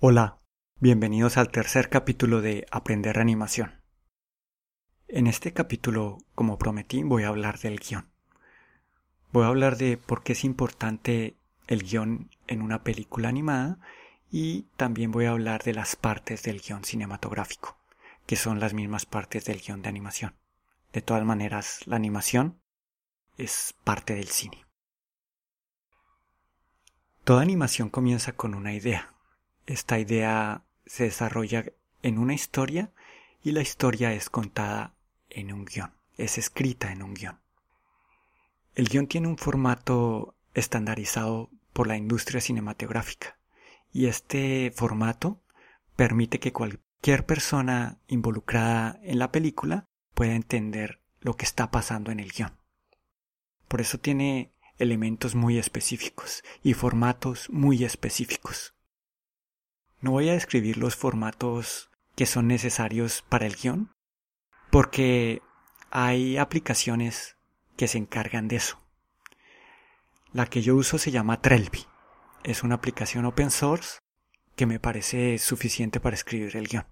Hola, bienvenidos al tercer capítulo de Aprender Animación. En este capítulo, como prometí, voy a hablar del guion. Voy a hablar de por qué es importante el guion en una película animada y también voy a hablar de las partes del guion cinematográfico, que son las mismas partes del guion de animación. De todas maneras, la animación es parte del cine. Toda animación comienza con una idea. Esta idea se desarrolla en una historia y la historia es contada en un guion, es escrita en un guion. El guion tiene un formato estandarizado por la industria cinematográfica y este formato permite que cualquier persona involucrada en la película pueda entender lo que está pasando en el guion. Por eso tiene elementos muy específicos y formatos muy específicos. No voy a describir los formatos que son necesarios para el guion, porque hay aplicaciones que se encargan de eso. La que yo uso se llama Trelby. Es una aplicación open source que me parece suficiente para escribir el guion.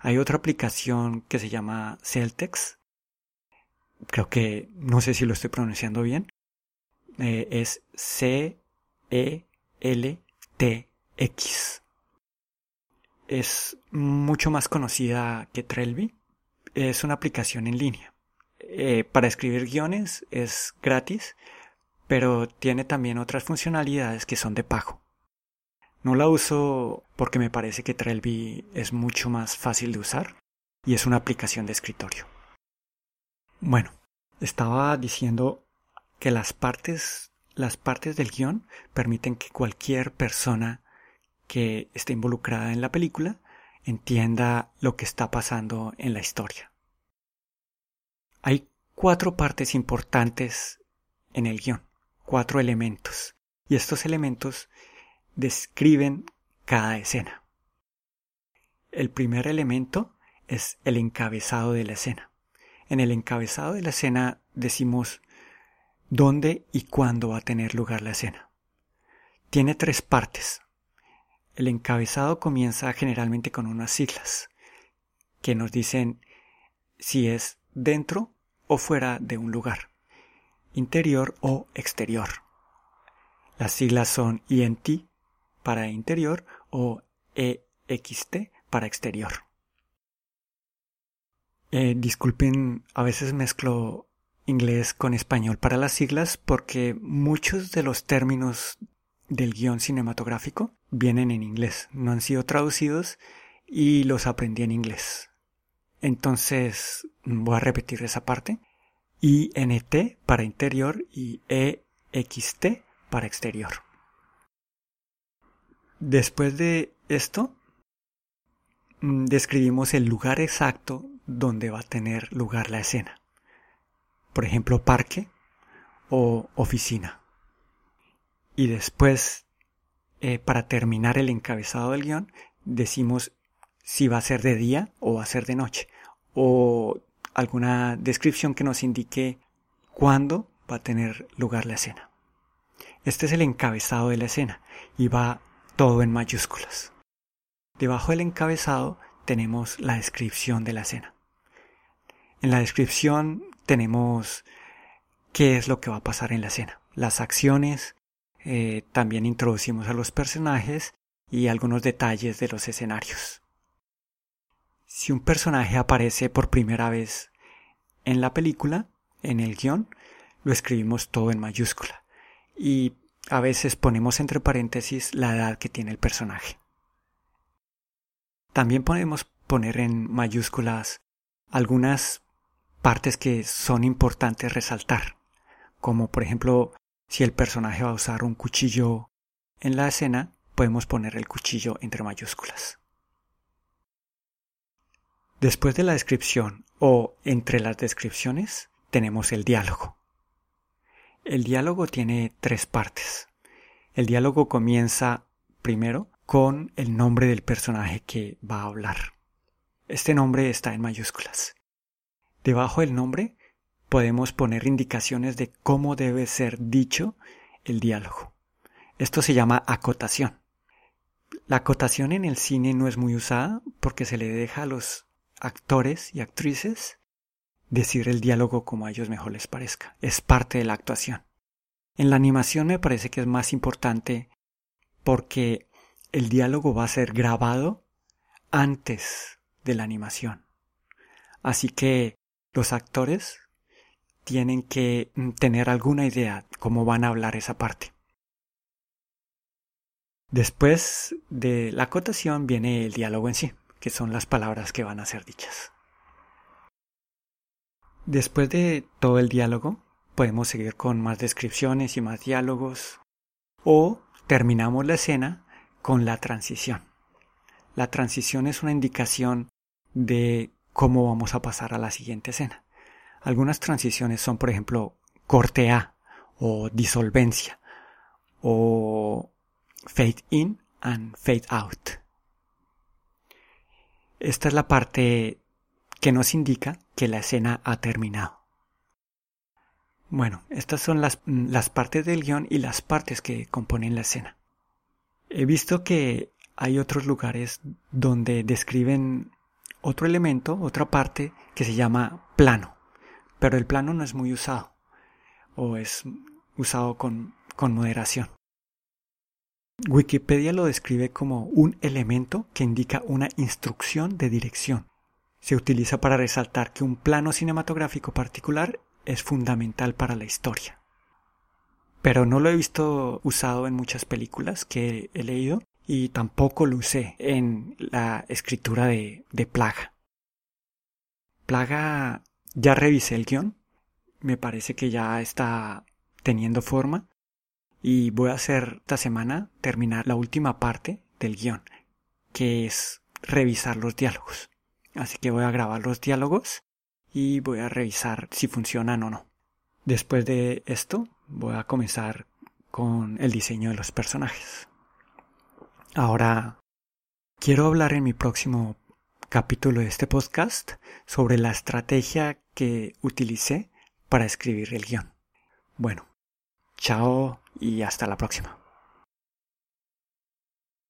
Hay otra aplicación que se llama Celtex. Creo que no sé si lo estoy pronunciando bien. Eh, es C E L T X. Es mucho más conocida que Trelby. Es una aplicación en línea. Eh, para escribir guiones es gratis, pero tiene también otras funcionalidades que son de pago. No la uso porque me parece que Trelby es mucho más fácil de usar y es una aplicación de escritorio. Bueno, estaba diciendo que las partes, las partes del guion permiten que cualquier persona que esté involucrada en la película entienda lo que está pasando en la historia. Hay cuatro partes importantes en el guion, cuatro elementos, y estos elementos describen cada escena. El primer elemento es el encabezado de la escena. En el encabezado de la escena decimos dónde y cuándo va a tener lugar la escena. Tiene tres partes. El encabezado comienza generalmente con unas siglas que nos dicen si es dentro o fuera de un lugar, interior o exterior. Las siglas son INT para interior o EXT para exterior. Eh, disculpen, a veces mezclo inglés con español para las siglas porque muchos de los términos del guion cinematográfico vienen en inglés, no han sido traducidos y los aprendí en inglés. Entonces voy a repetir esa parte. INT para interior y EXT para exterior. Después de esto, mm, describimos el lugar exacto donde va a tener lugar la escena por ejemplo, parque o oficina. Y después, eh, para terminar el encabezado del guion, decimos si va a ser de día o va a ser de noche. O alguna descripción que nos indique cuándo va a tener lugar la escena. Este es el encabezado de la escena y va todo en mayúsculas. Debajo del encabezado tenemos la descripción de la escena. En la descripción tenemos qué es lo que va a pasar en la escena, las acciones, eh, también introducimos a los personajes y algunos detalles de los escenarios. Si un personaje aparece por primera vez en la película, en el guion, lo escribimos todo en mayúscula y a veces ponemos entre paréntesis la edad que tiene el personaje. También podemos poner en mayúsculas algunas partes que son importantes resaltar, como por ejemplo si el personaje va a usar un cuchillo en la escena, podemos poner el cuchillo entre mayúsculas. Después de la descripción o entre las descripciones tenemos el diálogo. El diálogo tiene tres partes. El diálogo comienza primero con el nombre del personaje que va a hablar. Este nombre está en mayúsculas. Debajo del nombre podemos poner indicaciones de cómo debe ser dicho el diálogo. Esto se llama acotación. La acotación en el cine no es muy usada porque se le deja a los actores y actrices decir el diálogo como a ellos mejor les parezca. Es parte de la actuación. En la animación me parece que es más importante porque el diálogo va a ser grabado antes de la animación. Así que los actores tienen que mm, tener alguna idea cómo van a hablar esa parte. Después de la acotación viene el diálogo en sí, que son las palabras que van a ser dichas. Después de todo el diálogo, podemos seguir con más descripciones y más diálogos, o terminamos la escena con la transición. La transición es una indicación de cómo vamos a pasar a la siguiente escena. Algunas transiciones son, por ejemplo, corte A o disolvencia o fade in and fade out. Esta es la parte que nos indica que la escena ha terminado. Bueno, estas son las, las partes del guion y las partes que componen la escena. He visto que hay otros lugares donde describen otro elemento, otra parte que se llama plano, pero el plano no es muy usado o es usado con, con moderación. Wikipedia lo describe como un elemento que indica una instrucción de dirección. Se utiliza para resaltar que un plano cinematográfico particular es fundamental para la historia. Pero no lo he visto usado en muchas películas que he leído y tampoco lo usé en la escritura de, de Plaga. Plaga, ya revisé el guion, me parece que ya está teniendo forma y voy a hacer esta semana terminar la última parte del guion, que es revisar los diálogos. Así que voy a grabar los diálogos y voy a revisar si funcionan o no. Después de esto voy a comenzar con el diseño de los personajes. Ahora quiero hablar en mi próximo capítulo de este podcast sobre la estrategia que utilicé para escribir el guion. Bueno, chao y hasta la próxima.